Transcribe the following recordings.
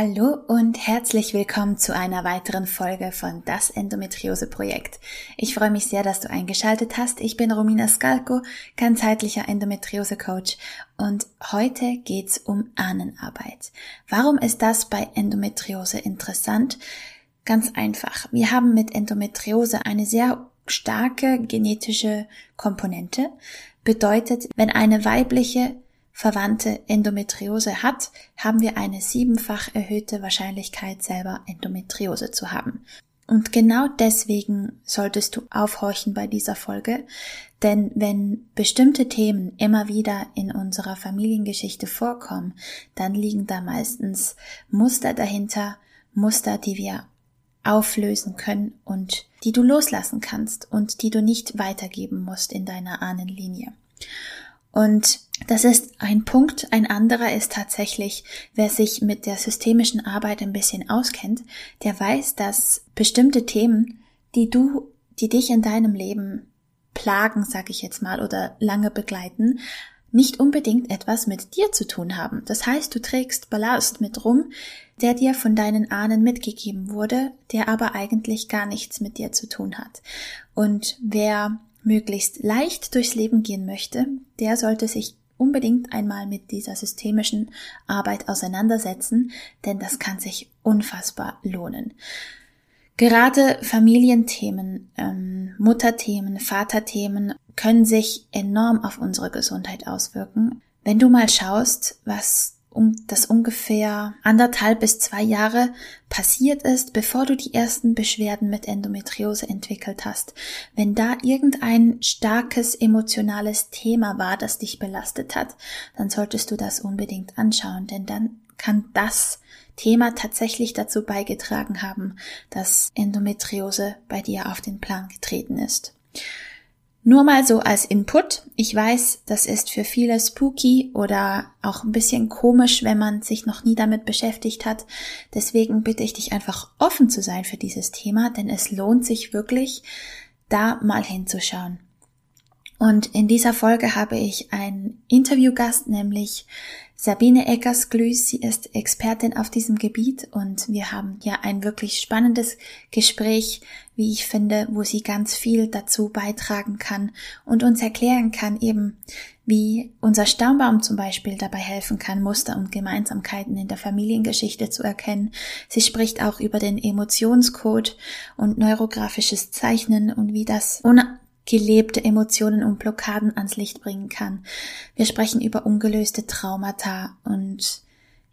Hallo und herzlich willkommen zu einer weiteren Folge von Das Endometriose Projekt. Ich freue mich sehr, dass du eingeschaltet hast. Ich bin Romina Skalko, ganzheitlicher Endometriose Coach und heute geht's um Ahnenarbeit. Warum ist das bei Endometriose interessant? Ganz einfach. Wir haben mit Endometriose eine sehr starke genetische Komponente. Bedeutet, wenn eine weibliche Verwandte Endometriose hat, haben wir eine siebenfach erhöhte Wahrscheinlichkeit, selber Endometriose zu haben. Und genau deswegen solltest du aufhorchen bei dieser Folge, denn wenn bestimmte Themen immer wieder in unserer Familiengeschichte vorkommen, dann liegen da meistens Muster dahinter, Muster, die wir auflösen können und die du loslassen kannst und die du nicht weitergeben musst in deiner Ahnenlinie. Und das ist ein Punkt. Ein anderer ist tatsächlich, wer sich mit der systemischen Arbeit ein bisschen auskennt, der weiß, dass bestimmte Themen, die du, die dich in deinem Leben plagen, sag ich jetzt mal, oder lange begleiten, nicht unbedingt etwas mit dir zu tun haben. Das heißt, du trägst Ballast mit rum, der dir von deinen Ahnen mitgegeben wurde, der aber eigentlich gar nichts mit dir zu tun hat. Und wer möglichst leicht durchs Leben gehen möchte, der sollte sich unbedingt einmal mit dieser systemischen Arbeit auseinandersetzen, denn das kann sich unfassbar lohnen. Gerade Familienthemen, ähm, Mutterthemen, Vaterthemen können sich enorm auf unsere Gesundheit auswirken. Wenn du mal schaust, was das ungefähr anderthalb bis zwei Jahre passiert ist, bevor du die ersten Beschwerden mit Endometriose entwickelt hast. Wenn da irgendein starkes emotionales Thema war, das dich belastet hat, dann solltest du das unbedingt anschauen, denn dann kann das Thema tatsächlich dazu beigetragen haben, dass Endometriose bei dir auf den Plan getreten ist. Nur mal so als Input. Ich weiß, das ist für viele spooky oder auch ein bisschen komisch, wenn man sich noch nie damit beschäftigt hat. Deswegen bitte ich dich einfach offen zu sein für dieses Thema, denn es lohnt sich wirklich, da mal hinzuschauen. Und in dieser Folge habe ich einen Interviewgast, nämlich Sabine Eckers-Glüß. Sie ist Expertin auf diesem Gebiet und wir haben ja ein wirklich spannendes Gespräch wie ich finde, wo sie ganz viel dazu beitragen kann und uns erklären kann eben, wie unser Stammbaum zum Beispiel dabei helfen kann, Muster und Gemeinsamkeiten in der Familiengeschichte zu erkennen. Sie spricht auch über den Emotionscode und neurografisches Zeichnen und wie das ungelebte Emotionen und Blockaden ans Licht bringen kann. Wir sprechen über ungelöste Traumata und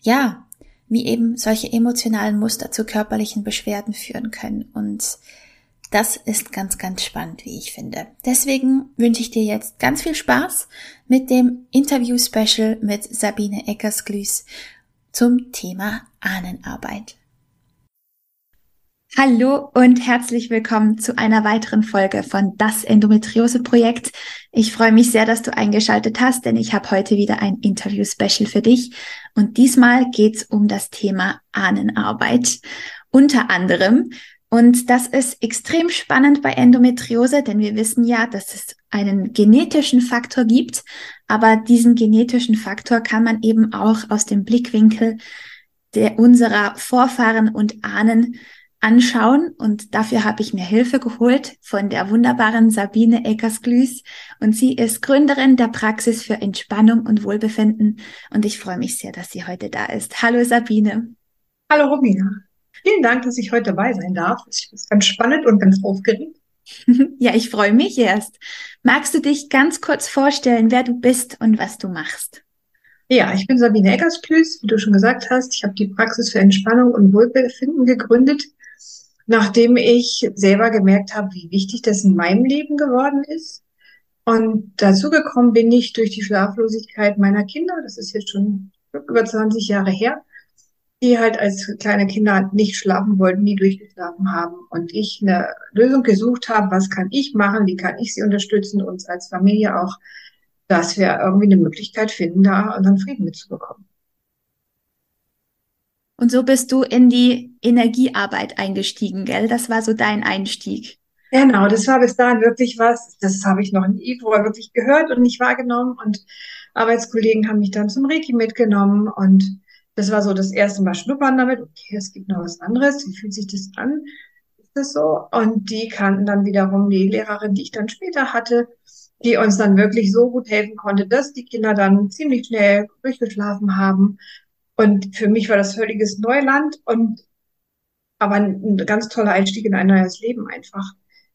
ja, wie eben solche emotionalen Muster zu körperlichen Beschwerden führen können und das ist ganz, ganz spannend, wie ich finde. Deswegen wünsche ich dir jetzt ganz viel Spaß mit dem Interview-Special mit Sabine Eckersglüß zum Thema Ahnenarbeit. Hallo und herzlich willkommen zu einer weiteren Folge von Das Endometriose Projekt. Ich freue mich sehr, dass du eingeschaltet hast, denn ich habe heute wieder ein Interview-Special für dich. Und diesmal geht es um das Thema Ahnenarbeit. Unter anderem und das ist extrem spannend bei Endometriose, denn wir wissen ja, dass es einen genetischen Faktor gibt, aber diesen genetischen Faktor kann man eben auch aus dem Blickwinkel der unserer Vorfahren und Ahnen anschauen und dafür habe ich mir Hilfe geholt von der wunderbaren Sabine Eckersglüß und sie ist Gründerin der Praxis für Entspannung und Wohlbefinden und ich freue mich sehr, dass sie heute da ist. Hallo Sabine. Hallo Romina. Vielen Dank, dass ich heute dabei sein darf. Es ist ganz spannend und ganz aufgeregt. Ja, ich freue mich erst. Magst du dich ganz kurz vorstellen, wer du bist und was du machst? Ja, ich bin Sabine Eckersplüß, wie du schon gesagt hast. Ich habe die Praxis für Entspannung und Wohlbefinden gegründet, nachdem ich selber gemerkt habe, wie wichtig das in meinem Leben geworden ist. Und dazu gekommen bin ich durch die Schlaflosigkeit meiner Kinder. Das ist jetzt schon über 20 Jahre her. die halt als kleine Kinder nicht schlafen wollten, nie durchgeschlafen haben. Und ich eine Lösung gesucht habe, was kann ich machen, wie kann ich sie unterstützen, uns als Familie auch, dass wir irgendwie eine Möglichkeit finden, da unseren Frieden mitzubekommen. Und so bist du in die Energiearbeit eingestiegen, gell? Das war so dein Einstieg. Genau, das war bis dahin wirklich was, das habe ich noch nie vorher wirklich gehört und nicht wahrgenommen. Und Arbeitskollegen haben mich dann zum Reiki mitgenommen und das war so das erste Mal schnuppern damit. Okay, es gibt noch was anderes. Wie fühlt sich das an? Ist das so? Und die kannten dann wiederum die Lehrerin, die ich dann später hatte, die uns dann wirklich so gut helfen konnte, dass die Kinder dann ziemlich schnell durchgeschlafen haben. Und für mich war das völliges Neuland und aber ein, ganz toller Einstieg in ein neues Leben einfach.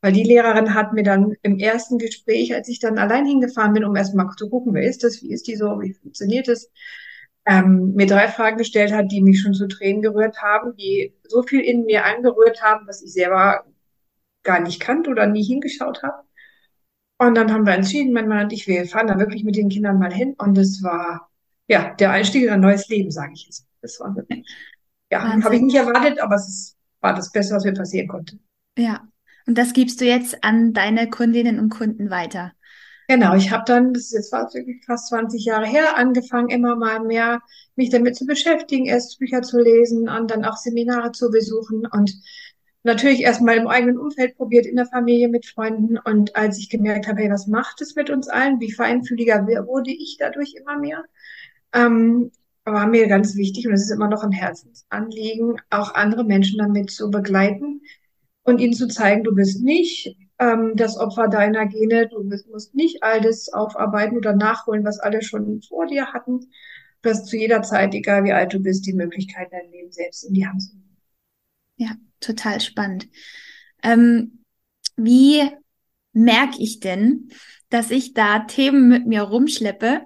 Weil die Lehrerin hat mir dann im ersten Gespräch, als ich dann allein hingefahren bin, um erstmal zu gucken, wer ist das, wie ist die so, wie funktioniert das, ähm, mir drei Fragen gestellt hat, die mich schon zu Tränen gerührt haben, die so viel in mir angerührt haben, was ich selber gar nicht kannte oder nie hingeschaut habe. Und dann haben wir entschieden, mein Mann und ich, wir fahren da wirklich mit den Kindern mal hin. Und es war, ja, der Einstieg in ein neues Leben, sage ich jetzt. Das war wirklich, ja, habe ich nicht erwartet, aber es ist, war das Beste, was mir passieren konnte. Ja, und das gibst du jetzt an deine Kundinnen und Kunden weiter. Genau, ich habe dann, das ist jetzt wirklich fast 20 Jahre her, angefangen, immer mal mehr mich damit zu beschäftigen, erst Bücher zu lesen und dann auch Seminare zu besuchen und natürlich erstmal im eigenen Umfeld probiert, in der Familie mit Freunden. Und als ich gemerkt habe, hey, was macht es mit uns allen? Wie feinfühliger wurde ich dadurch immer mehr? Ähm, war mir ganz wichtig und es ist immer noch ein Herzensanliegen, auch andere Menschen damit zu begleiten und ihnen zu zeigen, du bist nicht ähm, das Opfer deiner Gene, du bist, musst nicht alles aufarbeiten oder nachholen, was alle schon vor dir hatten. Du hast zu jeder Zeit, egal wie alt du bist, die Möglichkeit, dein Leben selbst in die Hand zu nehmen. Ja, total spannend. Ähm, wie merke ich denn, dass ich da Themen mit mir rumschleppe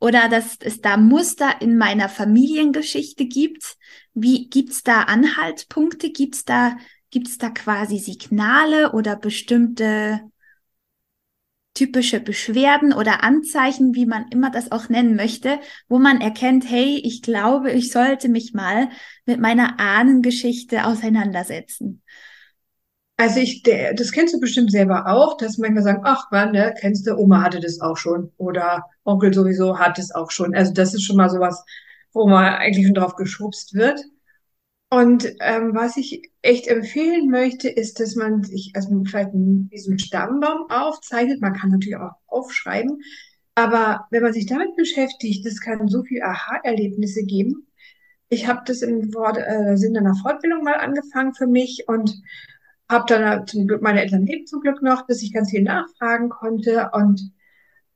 oder dass es da Muster in meiner Familiengeschichte gibt? Wie gibt's da Anhaltspunkte? Gibt's da gibt's da quasi Signale oder bestimmte typische Beschwerden oder Anzeichen, wie man immer das auch nennen möchte, wo man erkennt, hey, ich glaube, ich sollte mich mal mit meiner Ahnengeschichte auseinandersetzen. Also ich, der, das kennst du bestimmt selber auch, dass manchmal sagen, ach man, ne, kennst du, Oma hatte das auch schon oder Onkel sowieso hat es auch schon. Also das ist schon mal sowas, wo man eigentlich schon drauf geschubst wird. Und ähm, was ich echt empfehlen möchte, ist, dass man sich also vielleicht diesen Stammbaum aufzeichnet. Man kann natürlich auch aufschreiben. Aber wenn man sich damit beschäftigt, das kann so viel Aha-Erlebnisse geben. Ich habe das im Wort, äh, Sinne einer Fortbildung mal angefangen für mich und habe dann zum Glück, meine Eltern leben zum Glück noch, dass ich ganz viel nachfragen konnte. Und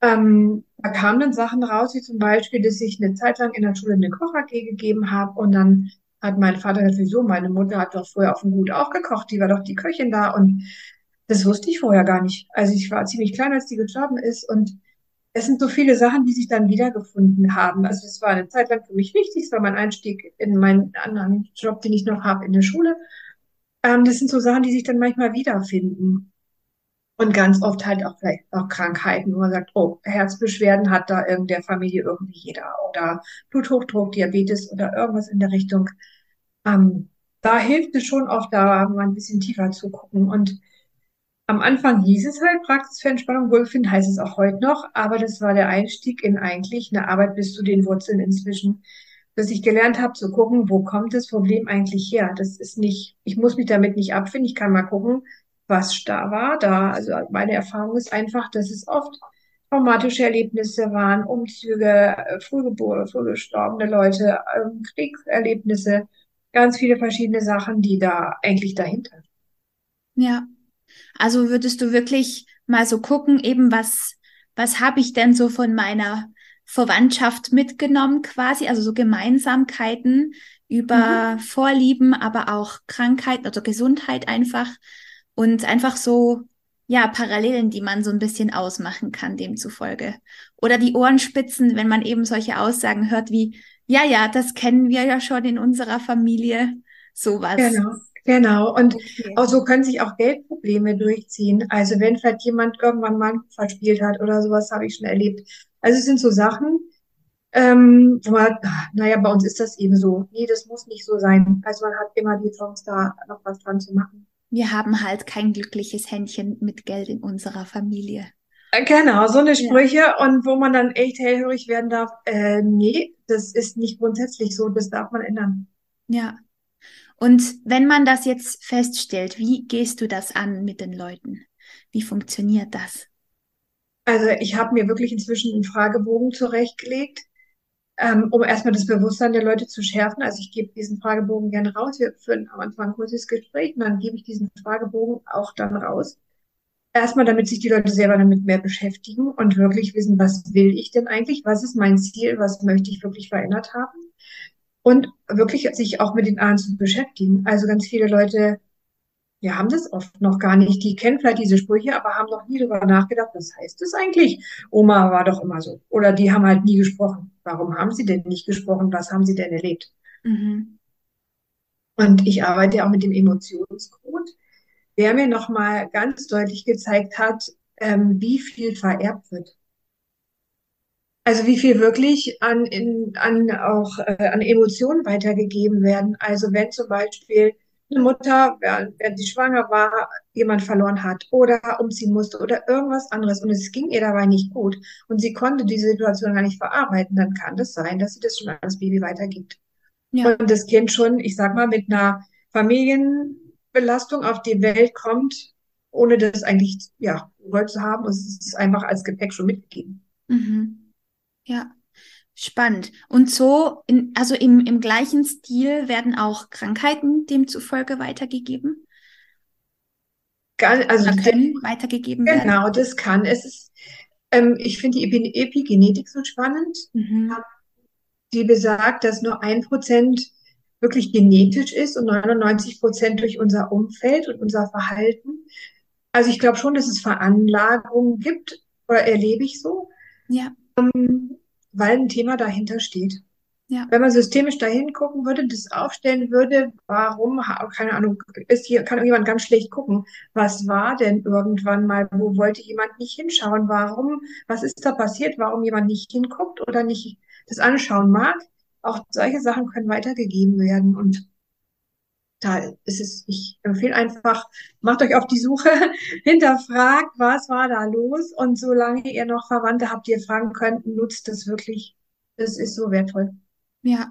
ähm, da kamen dann Sachen raus, wie zum Beispiel, dass ich eine Zeit lang in der Schule eine Koch-AG gegeben habe und dann hat mein Vater gesagt, wieso? Meine Mutter hat doch vorher auf dem Gut auch gekocht, die war doch die Köchin da und das wusste ich vorher gar nicht. Also ich war ziemlich klein, als die gestorben ist und es sind so viele Sachen, die sich dann wiedergefunden haben. Also es war eine Zeit lang für mich wichtig, es war mein Einstieg in meinen anderen Job, den ich noch habe in der Schule. Ähm, das sind so Sachen, die sich dann manchmal wiederfinden. Und ganz oft halt auch vielleicht auch Krankheiten, wo man sagt, oh, Herzbeschwerden hat da in der Familie irgendwie jeder oder Bluthochdruck, Diabetes oder irgendwas in der Richtung. Ähm, da hilft es schon oft, da mal ein bisschen tiefer zu gucken. Und am Anfang hieß es halt Praxis für Entspannung, Wohlfinden heißt es auch heute noch, aber das war der Einstieg in eigentlich eine Arbeit bis zu den Wurzeln inzwischen, dass ich gelernt habe zu gucken, wo kommt das Problem eigentlich her? Das ist nicht, ich muss mich damit nicht abfinden, ich kann mal gucken, was da war. Da, also meine Erfahrung ist einfach, dass es oft traumatische Erlebnisse waren, Umzüge, äh, Frühgeborene, frühgestorbene Leute, ähm, Kriegserlebnisse, ganz viele verschiedene Sachen, die da eigentlich dahinter. Ja, also würdest du wirklich mal so gucken, eben was, was habe ich denn so von meiner Verwandtschaft mitgenommen quasi, also so Gemeinsamkeiten über mhm. Vorlieben, aber auch Krankheit oder Gesundheit einfach und einfach so, ja, Parallelen, die man so ein bisschen ausmachen kann, demzufolge. Oder die Ohrenspitzen, wenn man eben solche Aussagen hört wie, ja, ja, das kennen wir ja schon in unserer Familie, sowas. Genau. Genau, und okay. auch so können sich auch Geldprobleme durchziehen. Also wenn vielleicht jemand irgendwann mal verspielt hat oder sowas, habe ich schon erlebt. Also es sind so Sachen, Ähm, wo man, naja, bei uns ist das eben so. Nee, das muss nicht so sein. Also man hat immer die Chance, da noch was dran zu machen. Wir haben halt kein glückliches Händchen mit Geld in unserer Familie. Äh, Genau, so eine Sprüche und wo man dann echt hellhörig werden darf. Äh, nee, das ist nicht grundsätzlich so, das darf man ändern. Ja. Und wenn man das jetzt feststellt, wie gehst du das an mit den Leuten? Wie funktioniert das? Also ich habe mir wirklich inzwischen einen Fragebogen zurechtgelegt, ähm, um erstmal das Bewusstsein der Leute zu schärfen. Also ich gebe diesen Fragebogen gerne raus. Wir führen am Anfang ein kurzes Gespräch und dann gebe ich diesen Fragebogen auch dann raus. Erstmal, damit sich die Leute selber damit mehr beschäftigen und wirklich wissen, was will ich denn eigentlich? Was ist mein Ziel? Was möchte ich wirklich verändert haben? Und wirklich sich auch mit den Ahnen zu beschäftigen. Also ganz viele Leute, ja, haben das oft noch gar nicht. Die kennen vielleicht diese Sprüche, aber haben noch nie darüber nachgedacht, was heißt das eigentlich? Oma war doch immer so. Oder die haben halt nie gesprochen. Warum haben sie denn nicht gesprochen? Was haben sie denn erlebt? Mhm. Und ich arbeite ja auch mit dem Emotionscode, der mir nochmal ganz deutlich gezeigt hat, ähm, wie viel vererbt wird. Also wie viel wirklich an, in, an auch äh, an Emotionen weitergegeben werden. Also wenn zum Beispiel eine Mutter, während, sie schwanger war, jemand verloren hat oder umziehen musste oder irgendwas anderes und es ging ihr dabei nicht gut und sie konnte diese Situation gar nicht verarbeiten, dann kann das sein, dass sie das schon an das Baby weitergibt. Ja. Und das Kind schon, ich sag mal, mit einer Familienbelastung auf die Welt kommt, ohne das eigentlich, ja, gewollt zu haben. Und es ist einfach als Gepäck schon mitgegeben. Mhm. Ja. Spannend. Und so, in, also im, im gleichen Stil werden auch Krankheiten demzufolge weitergegeben also oder können weitergegeben werden. genau, das kann. Es ist, ähm, ich finde die Epi Epigenetik so spannend. Mhm. die besagt, dass nur ein Prozent wirklich genetisch ist und 99 Prozent durch unser Umfeld und unser Verhalten. Also ich glaube schon, dass es Veranlagungen gibt, oder erlebe ich so, Ja, weil ein Thema dahinter steht. ja, Wenn man systemisch dahin gucken würde, das aufstellen würde, warum, keine Ahnung, ist hier, kann jemand ganz schlecht gucken. Was war denn irgendwann mal? Wo wollte jemand nicht hinschauen? Warum? Was ist da passiert? Warum jemand nicht hinguckt oder nicht das anschauen mag? Auch solche Sachen können weitergegeben werden. Und da ist es, ich empfehle einfach, macht euch auf die Suche, hinterfragt, was war da los? Und solange ihr noch Verwandte habt, die ihr fragen könnt, nutzt das wirklich. Das ist so wertvoll. ja.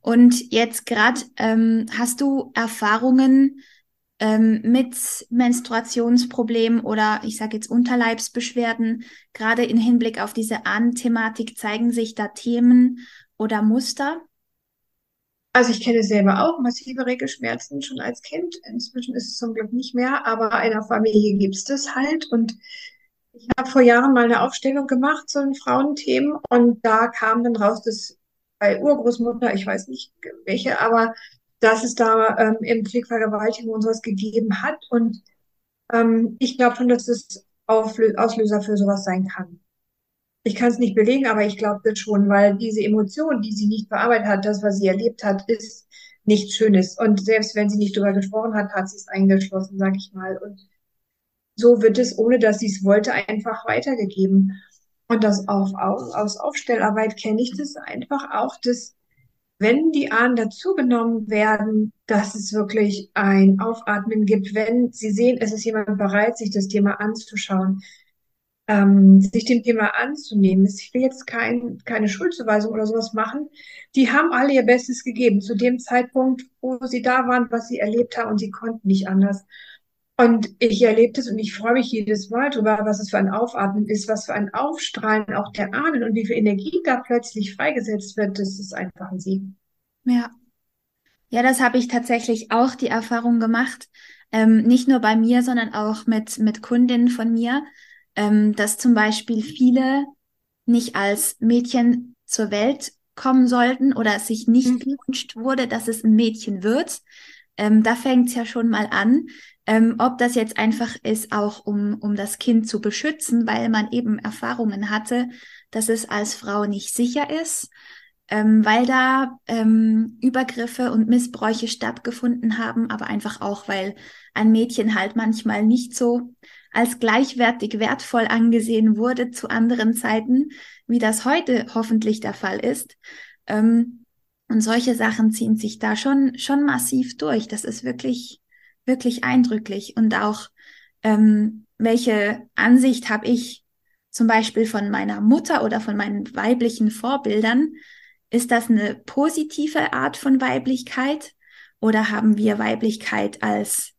Und jetzt gerade, ähm, hast du Erfahrungen ähm, mit Menstruationsproblemen oder ich sage jetzt Unterleibsbeschwerden, gerade im Hinblick auf diese Ahnenthematik, zeigen sich da Themen oder Muster? Also ich kenne selber auch massive Regelschmerzen schon als Kind. Inzwischen ist es zum Glück nicht mehr, aber in der Familie gibt es das halt. Und ich habe vor Jahren mal eine Aufstellung gemacht zu den Frauenthemen und da kam dann raus, dass bei Urgroßmutter, ich weiß nicht welche, aber dass es da ähm, im Krieg Vergewaltigung und sowas gegeben hat. Und ähm, ich glaube schon, dass es Auslöser für sowas sein kann. Ich kann es nicht belegen, aber ich glaube das schon, weil diese Emotion, die sie nicht verarbeitet hat, das, was sie erlebt hat, ist nichts Schönes. Und selbst wenn sie nicht drüber gesprochen hat, hat sie es eingeschlossen, sag ich mal. Und so wird es, ohne dass sie es wollte, einfach weitergegeben. Und das auf, auf, aus Aufstellarbeit kenne ich das einfach auch, dass wenn die Ahnen dazugenommen werden, dass es wirklich ein Aufatmen gibt, wenn sie sehen, es ist jemand bereit, sich das Thema anzuschauen, ähm, sich dem Thema anzunehmen. Ich will jetzt kein, keine Schuldzuweisung oder sowas machen. Die haben alle ihr Bestes gegeben zu dem Zeitpunkt, wo sie da waren, was sie erlebt haben und sie konnten nicht anders. Und ich erlebe das und ich freue mich jedes Mal darüber, was es für ein Aufatmen ist, was für ein Aufstrahlen auch der Ahnen und wie viel Energie da plötzlich freigesetzt wird. Das ist einfach ein Segen. Ja. Ja, das habe ich tatsächlich auch die Erfahrung gemacht. Ähm, nicht nur bei mir, sondern auch mit, mit Kundinnen von mir, ähm, dass zum Beispiel viele nicht als Mädchen zur Welt kommen sollten oder es sich nicht Mhm. gewünscht wurde, dass es ein Mädchen wird. Ähm, da fängt es ja schon mal an. Ähm, ob das jetzt einfach ist, auch um, um das Kind zu beschützen, weil man eben Erfahrungen hatte, dass es als Frau nicht sicher ist, ähm, weil da ähm, Übergriffe und Missbräuche stattgefunden haben, aber einfach auch, weil ein Mädchen halt manchmal nicht so als gleichwertig wertvoll angesehen wurde zu anderen Zeiten, wie das heute hoffentlich der Fall ist. Ähm, und solche Sachen ziehen sich da schon, schon massiv durch. Das ist wirklich, wirklich eindrücklich. Und auch, ähm, welche Ansicht habe ich zum Beispiel von meiner Mutter oder von meinen weiblichen Vorbildern? Ist das eine positive Art von Weiblichkeit? Oder haben wir Weiblichkeit als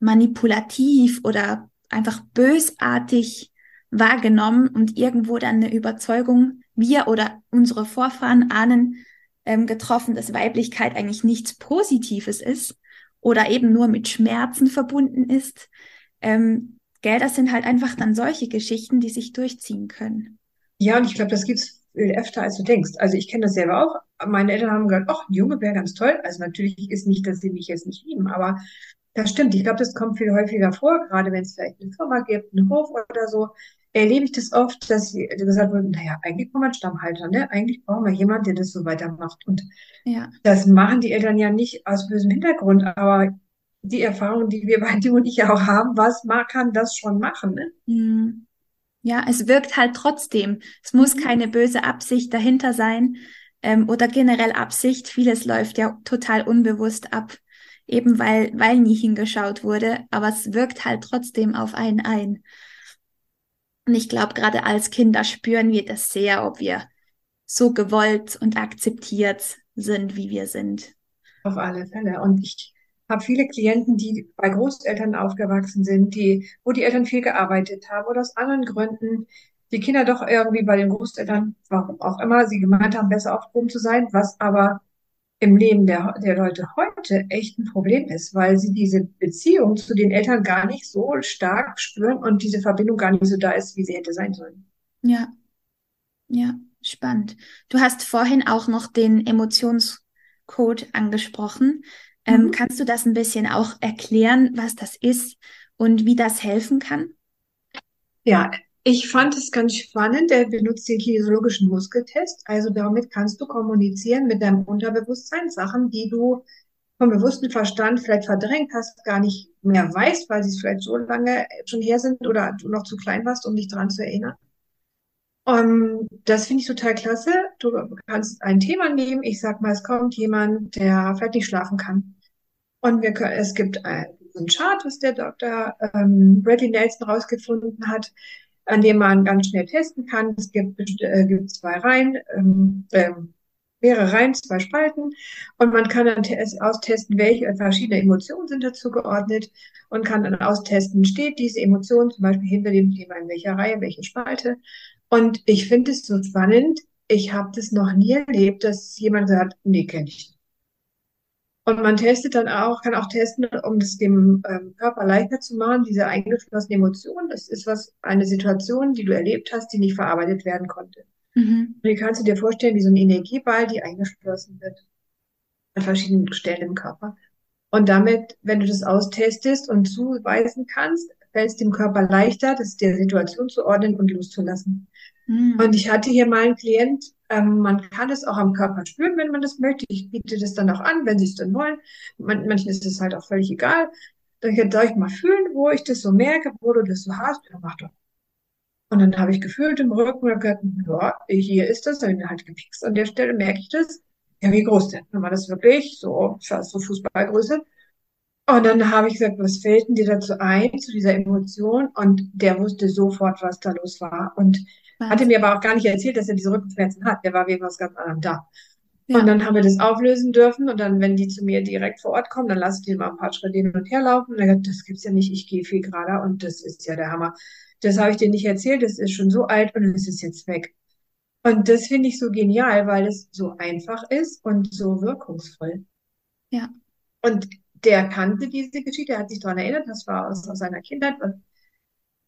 manipulativ oder einfach bösartig wahrgenommen und irgendwo dann eine Überzeugung, wir oder unsere Vorfahren ahnen, ähm, getroffen, dass Weiblichkeit eigentlich nichts Positives ist oder eben nur mit Schmerzen verbunden ist. Ähm, gell, das sind halt einfach dann solche Geschichten, die sich durchziehen können. Ja, und ich glaube, das gibt's viel öfter, als du denkst. Also ich kenne das selber auch. Meine Eltern haben gesagt, ach, ein Junge wäre ganz toll. Also natürlich ist nicht, dass sie mich jetzt nicht lieben, aber das stimmt. Ich glaube, das kommt viel häufiger vor, gerade wenn es vielleicht eine Firma gibt, einen Hof oder so erlebe ich das oft, dass sie gesagt wird, naja, eigentlich brauchen wir einen Stammhalter, ne? Eigentlich brauchen wir jemanden, der das so weitermacht. Und ja. das machen die Eltern ja nicht aus bösem Hintergrund, aber die Erfahrung, die wir bei dir und ich auch haben, was kann das schon machen, ne? Mhm. Ja, es wirkt halt trotzdem. Es muss mhm. keine böse Absicht dahinter sein ähm, oder generell Absicht. Vieles läuft ja total unbewusst ab, eben weil, weil nie hingeschaut wurde, aber es wirkt halt trotzdem auf einen ein. Und ich glaube, gerade als Kinder spüren wir das sehr, ob wir so gewollt und akzeptiert sind, wie wir sind. Auf alle Fälle. Und ich habe viele Klienten, die bei Großeltern aufgewachsen sind, die, wo die Eltern viel gearbeitet haben oder aus anderen Gründen die Kinder doch irgendwie bei den Großeltern, warum auch immer, sie gemeint haben, besser aufgehoben zu sein, was aber im Leben der, der Leute heute echt ein Problem ist, weil sie diese Beziehung zu den Eltern gar nicht so stark spüren und diese Verbindung gar nicht so da ist, wie sie hätte sein sollen. Ja, ja, spannend. Du hast vorhin auch noch den Emotionscode angesprochen. Ähm, mhm. kannst du das ein bisschen auch erklären, was das ist und wie das helfen kann? Ja, ich fand es ganz spannend. Er benutzt den kinesiologischen Muskeltest. Also damit kannst du kommunizieren mit deinem Unterbewusstsein, Sachen, die du vom bewussten Verstand vielleicht verdrängt hast, gar nicht mehr weißt, weil sie es vielleicht so lange schon her sind oder du noch zu klein warst, um dich daran zu erinnern. Um, ähm, das finde ich total klasse. Du kannst ein Thema nehmen. Ich sag mal, es kommt jemand, der vielleicht nicht schlafen kann. Und wir können, es gibt ein, einen Chart, was der Dr. Ähm, Bradley Nelson rausgefunden hat an dem man ganz schnell testen kann. Es gibt, äh, gibt zwei Reihen, ähm, äh, mehrere Reihen, zwei Spalten und man kann dann austesten, welche verschiedene Emotionen sind dazu geordnet und kann dann austesten, steht diese Emotion zum Beispiel hinter dem Thema in welcher Reihe, welche Spalte. Und ich finde es so spannend. Ich habe das noch nie erlebt, dass jemand sagt, nee, kenne ich nicht. Und man testet dann auch, kann auch testen, um das dem ähm, Körper leichter zu machen, diese eingeschlossene Emotion. Das ist was, eine Situation, die du erlebt hast, die nicht verarbeitet werden konnte. Mhm. Und die kannst du dir vorstellen, wie so ein Energieball, die eingeschlossen wird an verschiedenen Stellen im Körper. Und damit, wenn du das austestest und zuweisen kannst, fällt es dem Körper leichter, das der Situation zu ordnen und loszulassen. Mhm. Und ich hatte hier mal einen Klient, ähm, man kann es auch am Körper spüren, wenn man das möchte. Ich biete das dann auch an, wenn Sie es dann wollen. Man, manchen ist es halt auch völlig egal. Dann soll ich mal fühlen, wo ich das so merke, wo du das so hast. Ja, mach doch. Und dann habe ich gefühlt im Rücken und gesagt, ja, hier ist das. Dann habe ich halt gepikst an der Stelle, merke ich das. Ja, wie groß denn? Dann war das wirklich so, fast so Fußballgröße. Und dann habe ich gesagt, was fällt denn dir dazu ein, zu dieser Emotion? Und der wusste sofort, was da los war. Und hatte mir aber auch gar nicht erzählt, dass er diese Rückenschmerzen hat. Der war wegen was ganz anderem da. Ja. Und dann haben wir das auflösen dürfen und dann, wenn die zu mir direkt vor Ort kommen, dann lasse ich die mal ein paar Schritte hin und her laufen. Und er sagt, das gibt's ja nicht, ich gehe viel gerader und das ist ja der Hammer. Das habe ich dir nicht erzählt, das ist schon so alt und es ist jetzt weg. Und das finde ich so genial, weil es so einfach ist und so wirkungsvoll. Ja. Und der kannte diese Geschichte, er hat sich daran erinnert, das war aus, aus seiner Kindheit,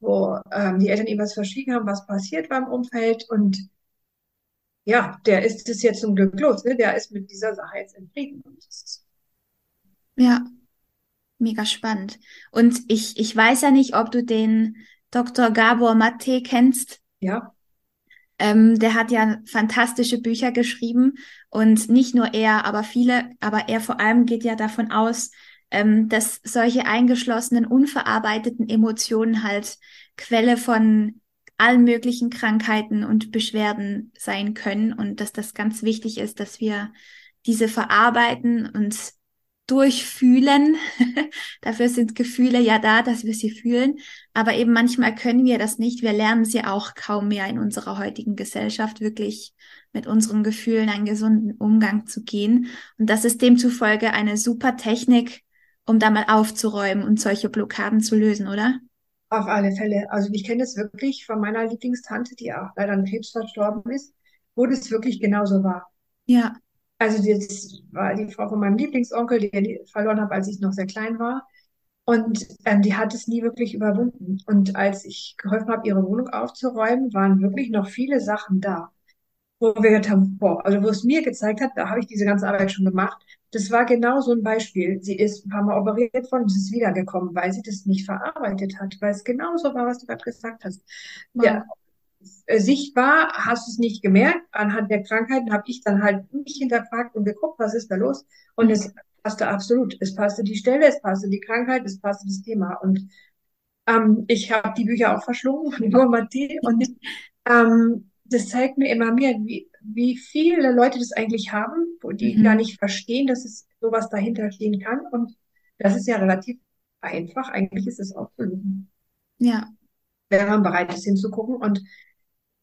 wo ähm, die Eltern ihm was verschwiegen haben, was passiert beim Umfeld. Und ja, der ist es jetzt zum Glück los. Ne? Der ist mit dieser Sache jetzt in Frieden. Ja, mega spannend. Und ich, ich weiß ja nicht, ob du den Dr. Gabor Mate kennst. Ja. Ähm, der hat ja fantastische Bücher geschrieben und nicht nur er, aber viele, aber er vor allem geht ja davon aus, ähm, dass solche eingeschlossenen, unverarbeiteten Emotionen halt Quelle von allen möglichen Krankheiten und Beschwerden sein können und dass das ganz wichtig ist, dass wir diese verarbeiten und durchfühlen. Dafür sind Gefühle ja da, dass wir sie fühlen. Aber eben manchmal können wir das nicht. Wir lernen sie auch kaum mehr in unserer heutigen Gesellschaft, wirklich mit unseren Gefühlen einen gesunden Umgang zu gehen. Und das ist demzufolge eine super Technik, um da mal aufzuräumen und solche Blockaden zu lösen, oder? Auf alle Fälle. Also ich kenne es wirklich von meiner Lieblingstante, die auch leider an Krebs verstorben ist, wo das wirklich genauso war. Ja. Also das war die Frau von meinem Lieblingsonkel, die ich verloren habe, als ich noch sehr klein war. Und ähm, die hat es nie wirklich überwunden. Und als ich geholfen habe, ihre Wohnung aufzuräumen, waren wirklich noch viele Sachen da, wo wir gedacht haben, boah, also wo es mir gezeigt hat, da habe ich diese ganze Arbeit schon gemacht. Das war genau so ein Beispiel. Sie ist ein paar Mal operiert worden und ist wiedergekommen, weil sie das nicht verarbeitet hat, weil es genau so war, was du gerade gesagt hast. Wow. Ja, äh, sichtbar hast du es nicht gemerkt. Anhand der Krankheiten habe ich dann halt mich hinterfragt und geguckt, was ist da los. Und Mhm. es passte absolut. Es passte die Stelle, es passte die Krankheit, es passte das Thema. Und ähm, ich habe die Bücher auch verschlungen von Normatie und ähm, das zeigt mir immer mehr, wie, wie viele Leute das eigentlich haben, die Mhm. gar nicht verstehen, dass es sowas dahinter stehen kann. Und das ist ja relativ einfach. Eigentlich ist es auch zu lösen, Ja. wenn man bereit ist hinzugucken und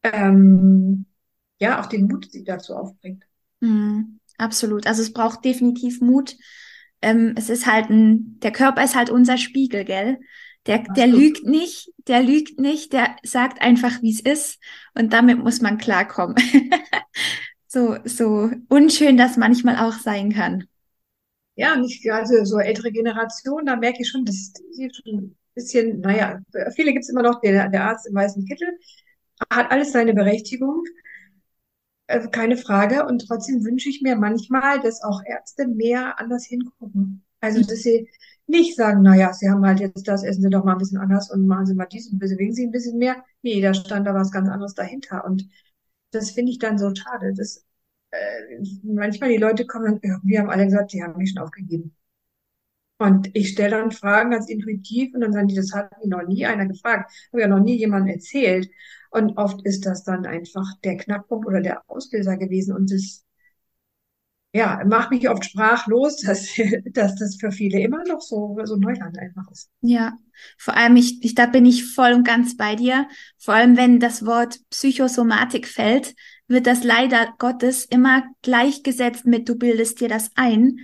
ähm, ja, auch den Mut, die dazu aufbringt. Mhm. Absolut. Also es braucht definitiv Mut. Ähm, es ist halt ein, der Körper ist halt unser Spiegel, gell? Der, der lügt nicht, der lügt nicht, der sagt einfach, wie es ist. Und damit muss man klarkommen. So, so unschön das manchmal auch sein kann. Ja, nicht, also so ältere Generation, da merke ich schon, dass die schon ein bisschen, naja, viele gibt es immer noch, der, der Arzt im weißen Kittel, hat alles seine Berechtigung, äh, keine Frage. Und trotzdem wünsche ich mir manchmal, dass auch Ärzte mehr anders hingucken. Also, dass sie nicht sagen, naja, sie haben halt jetzt das, essen sie doch mal ein bisschen anders und machen sie mal dies und bewegen sie ein bisschen mehr. Nee, da stand da was ganz anderes dahinter. Und das finde ich dann so schade. Das, äh, manchmal die Leute kommen und irgendwie haben alle gesagt, die haben mich schon aufgegeben. Und ich stelle dann Fragen ganz intuitiv und dann sagen die, das hat mir noch nie einer gefragt. Habe ja noch nie jemandem erzählt. Und oft ist das dann einfach der Knackpunkt oder der Auslöser gewesen. Und das, ja, macht mich oft sprachlos, dass, dass das für viele immer noch so, so Neuland einfach ist. Ja, vor allem ich, ich, da bin ich voll und ganz bei dir. Vor allem, wenn das Wort Psychosomatik fällt, wird das leider Gottes immer gleichgesetzt mit du bildest dir das ein.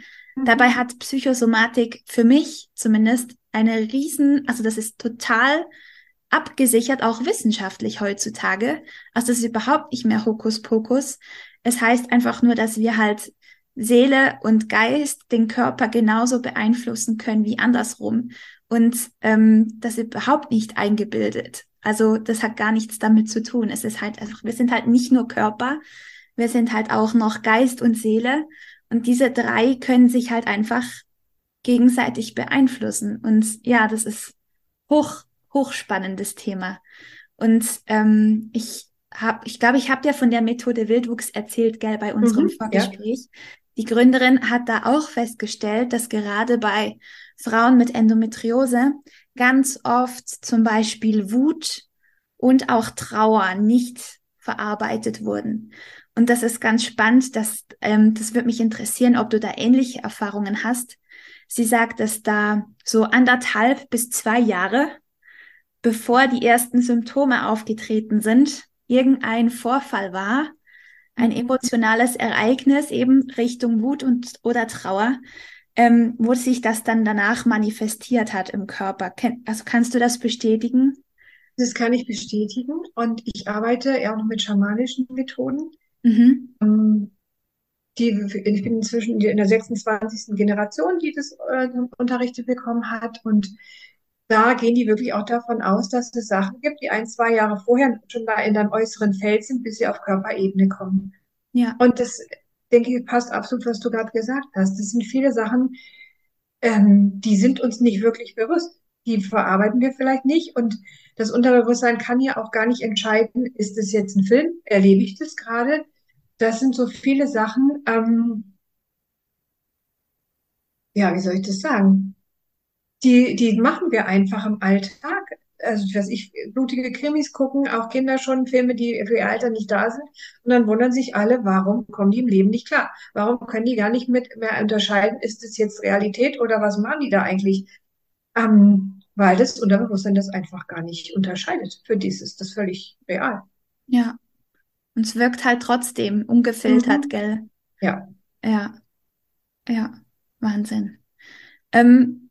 Dabei hat Psychosomatik für mich zumindest eine riesen, also das ist total abgesichert, auch wissenschaftlich heutzutage. Also das ist überhaupt nicht mehr Hokuspokus. Es heißt einfach nur, dass wir halt Seele und Geist den Körper genauso beeinflussen können wie andersrum. Und ähm, das ist überhaupt nicht eingebildet. Also das hat gar nichts damit zu tun. Es ist halt, also wir sind halt nicht nur Körper, wir sind halt auch noch Geist und Seele. Und diese drei können sich halt einfach gegenseitig beeinflussen. Und ja, das ist hoch, hochspannendes Thema. Und ähm, ich habe, ich glaube, ich habe dir von der Methode Wildwuchs erzählt, gell, bei unserem Mhm, ja. Die Gründerin hat da auch festgestellt, dass gerade bei Frauen mit Endometriose ganz oft zum Beispiel Wut und auch Trauer nicht verarbeitet wurden. Und das ist ganz spannend, dass, ähm, das würde mich interessieren, ob du da ähnliche Erfahrungen hast. Sie sagt, dass da so anderthalb bis zwei Jahre, bevor die ersten Symptome aufgetreten sind, irgendein Vorfall war, ein emotionales Ereignis eben Richtung Wut und oder Trauer, ähm, wo sich das dann danach manifestiert hat im Körper. Also kannst du das bestätigen? Das kann ich bestätigen. Und ich arbeite ja auch mit schamanischen Methoden. Mhm. Ähm, die, ich bin inzwischen in der 26. Generation, die das äh, unterrichtet bekommen hat. Und da gehen die wirklich auch davon aus, dass es Sachen gibt, die ein, zwei Jahre vorher schon da in deinem äußeren Feld sind, bis sie auf Körperebene kommen. Ja. Und das, denke ich, passt absolut, was du gerade gesagt hast. Das sind viele Sachen, ähm, die sind uns nicht wirklich bewusst. Die verarbeiten wir vielleicht nicht. Und das Unterbewusstsein kann ja auch gar nicht entscheiden, ist es jetzt ein Film? Erlebe ich das gerade? Das sind so viele Sachen, ähm, ja, wie soll ich das sagen? Die, die machen wir einfach im Alltag. Also, dass ich blutige Krimis gucken, auch Kinder schon Filme, die für ihr Alter nicht da sind. Und dann wundern sich alle, warum kommen die im Leben nicht klar? Warum können die gar nicht mit mehr unterscheiden, ist das jetzt Realität oder was machen die da eigentlich? Ähm, weil das Unterbewusstsein das einfach gar nicht unterscheidet. Für die ist das völlig real. Ja. Und es wirkt halt trotzdem ungefiltert, Mhm. gell? Ja. Ja. Ja. Wahnsinn. Ähm,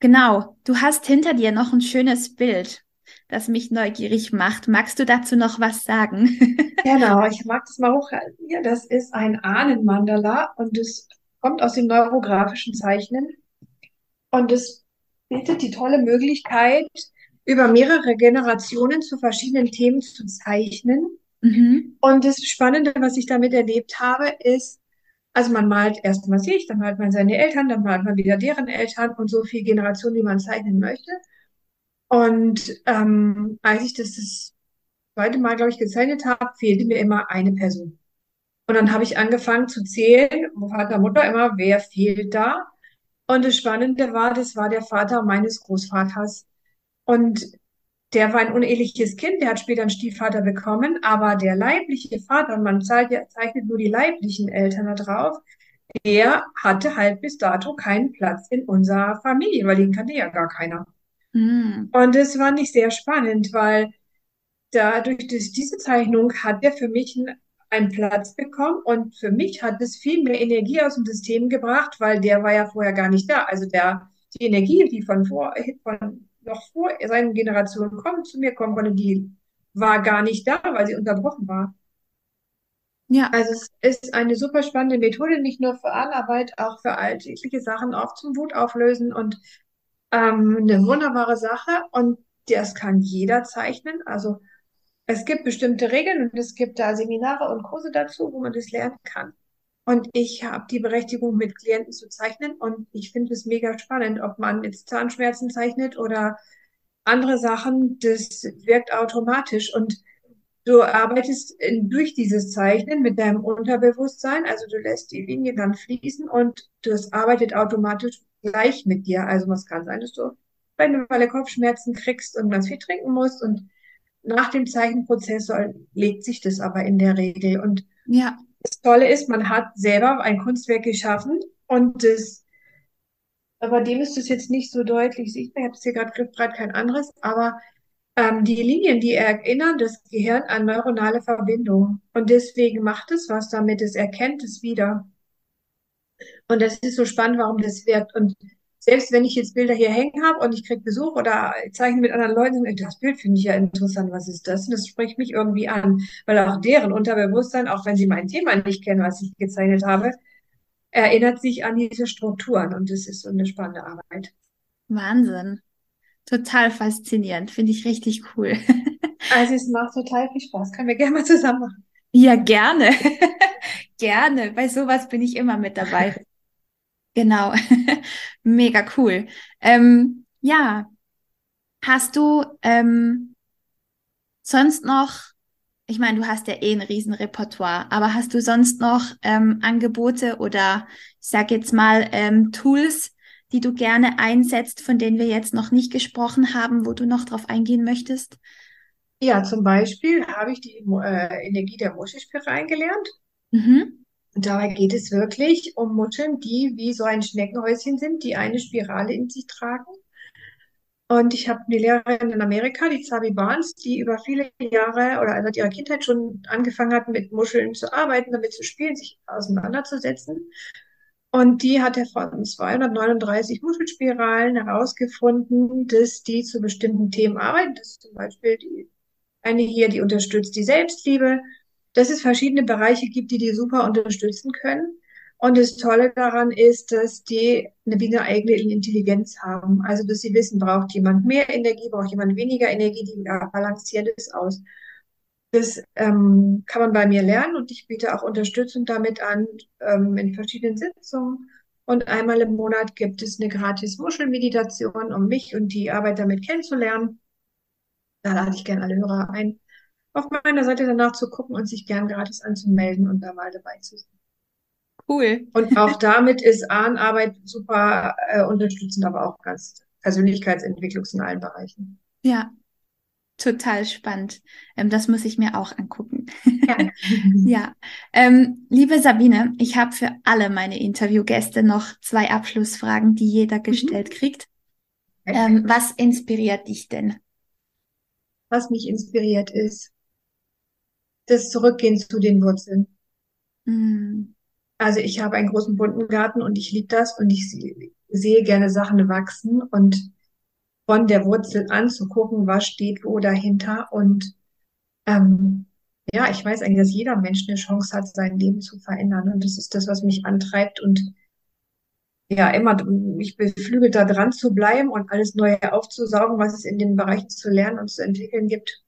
genau. Du hast hinter dir noch ein schönes Bild, das mich neugierig macht. Magst du dazu noch was sagen? Genau, ich mag das mal hochhalten. Ja, das ist ein Ahnenmandala und es kommt aus dem neurografischen Zeichnen. Und es bietet die tolle Möglichkeit, über mehrere Generationen zu verschiedenen Themen zu zeichnen. Mhm. Und das Spannende, was ich damit erlebt habe, ist, also man malt erstmal sich, dann malt man seine Eltern, dann malt man wieder deren Eltern und so viele Generationen, wie man zeichnen möchte. Und ähm, als ich das das zweite Mal, glaube ich, gezeichnet habe, fehlte mir immer eine Person. Und dann habe ich angefangen zu zählen, Vater, Mutter immer, wer fehlt da? Und das Spannende war, das war der Vater meines Großvaters. Und der war ein uneheliches Kind, der hat später einen Stiefvater bekommen, aber der leibliche Vater, und man zeichnet nur die leiblichen Eltern da drauf, der hatte halt bis dato keinen Platz in unserer Familie, weil den kannte ja gar keiner. Mhm. Und das fand ich sehr spannend, weil dadurch, durch diese Zeichnung hat der für mich einen, einen Platz bekommen und für mich hat es viel mehr Energie aus dem System gebracht, weil der war ja vorher gar nicht da. Also der, die Energie, die von vor, von noch vor seinen Generationen kommen, zu mir kommen konnte, die war gar nicht da, weil sie unterbrochen war. Ja. Also es ist eine super spannende Methode, nicht nur für Arbeit, auch für alltägliche Sachen, auch zum Wut auflösen und ähm, eine wunderbare Sache. Und das kann jeder zeichnen. Also es gibt bestimmte Regeln und es gibt da Seminare und Kurse dazu, wo man das lernen kann. Und ich habe die Berechtigung, mit Klienten zu zeichnen und ich finde es mega spannend, ob man jetzt Zahnschmerzen zeichnet oder andere Sachen. Das wirkt automatisch und du arbeitest in, durch dieses Zeichnen mit deinem Unterbewusstsein. Also du lässt die Linie dann fließen und das arbeitet automatisch gleich mit dir. Also was kann sein, dass du bei einer Weile Kopfschmerzen kriegst und ganz viel trinken musst und nach dem Zeichenprozess legt sich das aber in der Regel. Und Ja. Das Tolle ist, man hat selber ein Kunstwerk geschaffen und das, bei dem ist es jetzt nicht so deutlich sichtbar. Ich habe es hier gerade gerade kein anderes, aber ähm, die Linien, die erinnern das Gehirn an neuronale Verbindungen. Und deswegen macht es was damit, es erkennt es wieder. Und das ist so spannend, warum das wirkt. Und selbst wenn ich jetzt Bilder hier hängen habe und ich kriege Besuch oder zeichne mit anderen Leuten, das Bild finde ich ja interessant, was ist das? Und das spricht mich irgendwie an, weil auch deren Unterbewusstsein, auch wenn sie mein Thema nicht kennen, was ich gezeichnet habe, erinnert sich an diese Strukturen und das ist so eine spannende Arbeit. Wahnsinn. Total faszinierend. Finde ich richtig cool. Also es macht total viel Spaß. Können wir gerne mal zusammen machen. Ja, gerne. Gerne. Bei sowas bin ich immer mit dabei. Genau. Mega cool. Ähm, ja. Hast du ähm, sonst noch, ich meine, du hast ja eh ein Riesenrepertoire, aber hast du sonst noch ähm, Angebote oder ich sag jetzt mal ähm, Tools, die du gerne einsetzt, von denen wir jetzt noch nicht gesprochen haben, wo du noch drauf eingehen möchtest? Ja, zum Beispiel habe ich die äh, Energie der Muschelspiralen gelernt. Mhm. Und dabei geht es wirklich um Muscheln, die wie so ein Schneckenhäuschen sind, die eine Spirale in sich tragen. Und ich habe eine Lehrerin in Amerika, die Zabi Barnes, die über viele Jahre oder seit ihrer Kindheit schon angefangen hat, mit Muscheln zu arbeiten, damit zu spielen, sich auseinanderzusetzen. Und die hat von 239 Muschelspiralen herausgefunden, dass die zu bestimmten Themen arbeiten. Das ist zum Beispiel die eine hier, die unterstützt die Selbstliebe, dass es verschiedene Bereiche gibt, die die super unterstützen können. Und das Tolle daran ist, dass die eine eigene Intelligenz haben. Also, dass sie wissen, braucht jemand mehr Energie, braucht jemand weniger Energie, die balanciert es aus. Das ähm, kann man bei mir lernen und ich biete auch Unterstützung damit an ähm, in verschiedenen Sitzungen. Und einmal im Monat gibt es eine gratis Muschelmeditation, um mich und die Arbeit damit kennenzulernen. Da lade ich gerne alle Hörer ein, auf meiner Seite danach zu gucken und sich gern gratis anzumelden und da mal dabei zu sein. Cool. Und auch damit ist Ahnenarbeit super äh, unterstützend, aber auch ganz Persönlichkeitsentwicklungs in allen Bereichen. Ja, total spannend. Ähm, das muss ich mir auch angucken. Ja, ja. Ähm, liebe Sabine, ich habe für alle meine Interviewgäste noch zwei Abschlussfragen, die jeder mhm. gestellt kriegt. Ähm, was inspiriert dich denn? Was mich inspiriert ist, das Zurückgehen zu den Wurzeln. Mhm. Also ich habe einen großen bunten Garten und ich liebe das und ich sehe gerne Sachen wachsen und von der Wurzel an zu gucken, was steht wo dahinter. Und ähm, ja, ich weiß eigentlich, dass jeder Mensch eine Chance hat, sein Leben zu verändern. Und das ist das, was mich antreibt und ja, immer mich beflügelt, da dran zu bleiben und alles Neue aufzusaugen, was es in den Bereichen zu lernen und zu entwickeln gibt.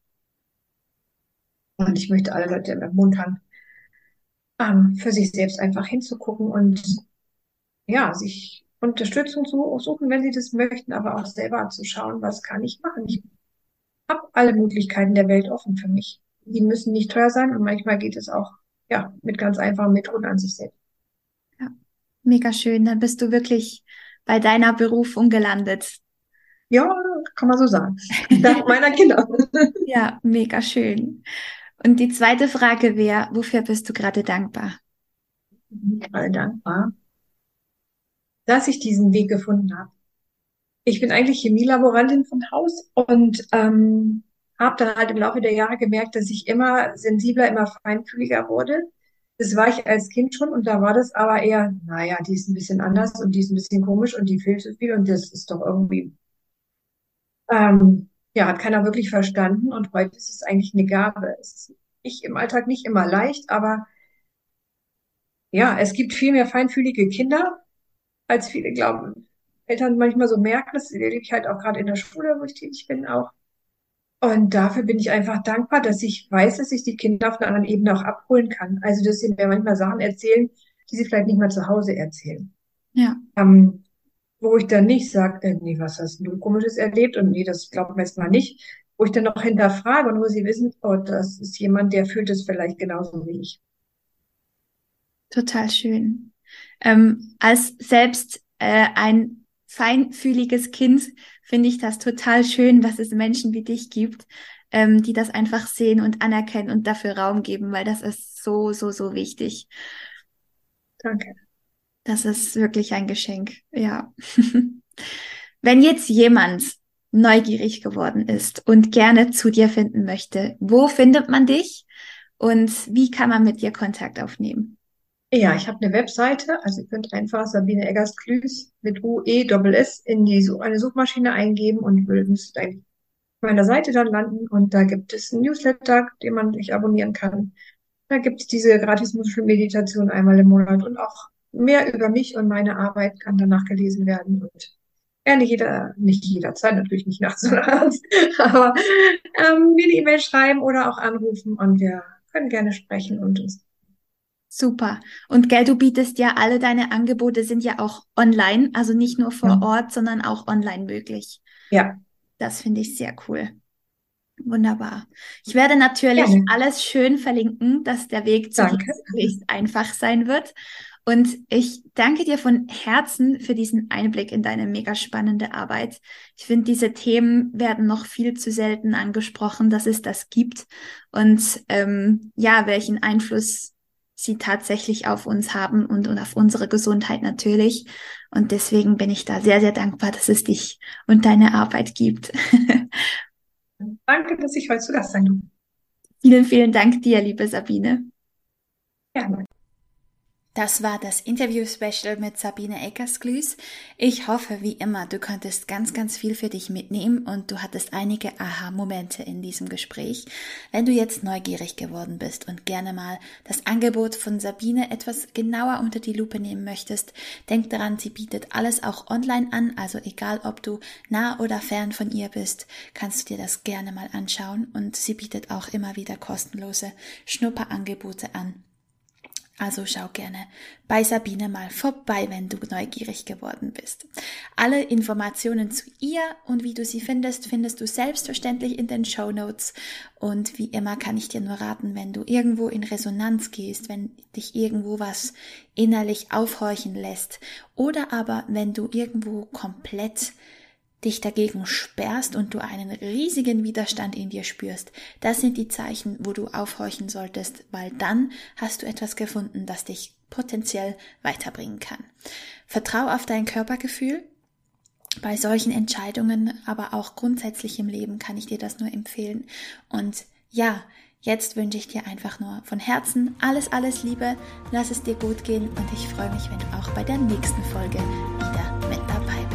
Und ich möchte alle Leute ermuntern, ähm, für sich selbst einfach hinzugucken und ja, sich Unterstützung zu suchen, wenn sie das möchten, aber auch selber zu schauen, was kann ich machen. Ich habe alle Möglichkeiten der Welt offen für mich. Die müssen nicht teuer sein und manchmal geht es auch ja mit ganz einfachen Methoden an sich selbst. Ja, mega schön. Dann bist du wirklich bei deiner Berufung gelandet. Ja, kann man so sagen. Dank meiner Kinder. ja, mega schön. Und die zweite Frage wäre, wofür bist du gerade dankbar? Ich bin gerade dankbar, dass ich diesen Weg gefunden habe. Ich bin eigentlich Chemielaborantin von Haus und ähm, habe dann halt im Laufe der Jahre gemerkt, dass ich immer sensibler, immer feinfühliger wurde. Das war ich als Kind schon und da war das aber eher, naja, die ist ein bisschen anders und die ist ein bisschen komisch und die fehlt so viel und das ist doch irgendwie, ähm, ja, hat keiner wirklich verstanden und heute ist es eigentlich eine Gabe. Es ist nicht im Alltag nicht immer leicht, aber ja, es gibt viel mehr feinfühlige Kinder als viele glauben. Eltern manchmal so merken, das erlebe ich halt auch gerade in der Schule, wo ich tätig bin, auch. Und dafür bin ich einfach dankbar, dass ich weiß, dass ich die Kinder auf einer anderen Ebene auch abholen kann. Also, dass sie mir manchmal Sachen erzählen, die sie vielleicht nicht mal zu Hause erzählen. Ja. Ähm, wo ich dann nicht sage, äh, nee, was hast du komisches erlebt? Und nee, das glauben wir jetzt mal nicht. Wo ich dann noch hinterfrage und wo sie wissen, oh, das ist jemand, der fühlt es vielleicht genauso wie ich. Total schön. Ähm, als selbst äh, ein feinfühliges Kind finde ich das total schön, dass es Menschen wie dich gibt, ähm, die das einfach sehen und anerkennen und dafür Raum geben, weil das ist so, so, so wichtig. Danke. Das ist wirklich ein Geschenk, ja. Wenn jetzt jemand neugierig geworden ist und gerne zu dir finden möchte, wo findet man dich und wie kann man mit dir Kontakt aufnehmen? Ja, ich habe eine Webseite, also ihr könnt einfach Sabine Eggers-Klüß mit U-E-S-S in die eine Suchmaschine eingeben und müsst eigentlich auf meiner Seite dann landen und da gibt es einen Newsletter, den man sich abonnieren kann. Da gibt es diese gratis musische Meditation einmal im Monat und auch mehr über mich und meine Arbeit kann danach gelesen werden und gerne jeder, nicht jederzeit, natürlich nicht nachts oder abends, aber ähm, mir eine E-Mail schreiben oder auch anrufen und wir können gerne sprechen und uns Super. Und gell, du bietest ja alle deine Angebote sind ja auch online, also nicht nur vor ja. Ort, sondern auch online möglich. Ja. Das finde ich sehr cool. Wunderbar. Ich werde natürlich Gerne. alles schön verlinken, dass der Weg zu möglichst einfach sein wird. Und ich danke dir von Herzen für diesen Einblick in deine mega spannende Arbeit. Ich finde, diese Themen werden noch viel zu selten angesprochen, dass es das gibt. Und ähm, ja, welchen Einfluss sie tatsächlich auf uns haben und, und auf unsere Gesundheit natürlich. Und deswegen bin ich da sehr, sehr dankbar, dass es dich und deine Arbeit gibt. Danke, dass ich heute zu Gast sein durfte. Vielen, vielen Dank dir, liebe Sabine. Gerne. Das war das Interview-Special mit Sabine Eckersglüß. Ich hoffe, wie immer, du konntest ganz, ganz viel für dich mitnehmen und du hattest einige Aha-Momente in diesem Gespräch. Wenn du jetzt neugierig geworden bist und gerne mal das Angebot von Sabine etwas genauer unter die Lupe nehmen möchtest, denk daran, sie bietet alles auch online an, also egal ob du nah oder fern von ihr bist, kannst du dir das gerne mal anschauen und sie bietet auch immer wieder kostenlose Schnupperangebote an. Also schau gerne bei Sabine mal vorbei, wenn du neugierig geworden bist. Alle Informationen zu ihr und wie du sie findest, findest du selbstverständlich in den Show Notes. Und wie immer kann ich dir nur raten, wenn du irgendwo in Resonanz gehst, wenn dich irgendwo was innerlich aufhorchen lässt oder aber wenn du irgendwo komplett dich dagegen sperrst und du einen riesigen Widerstand in dir spürst, das sind die Zeichen, wo du aufhorchen solltest, weil dann hast du etwas gefunden, das dich potenziell weiterbringen kann. Vertrau auf dein Körpergefühl. Bei solchen Entscheidungen, aber auch grundsätzlich im Leben kann ich dir das nur empfehlen. Und ja, Jetzt wünsche ich dir einfach nur von Herzen alles, alles Liebe, lass es dir gut gehen und ich freue mich, wenn du auch bei der nächsten Folge wieder mit dabei bist.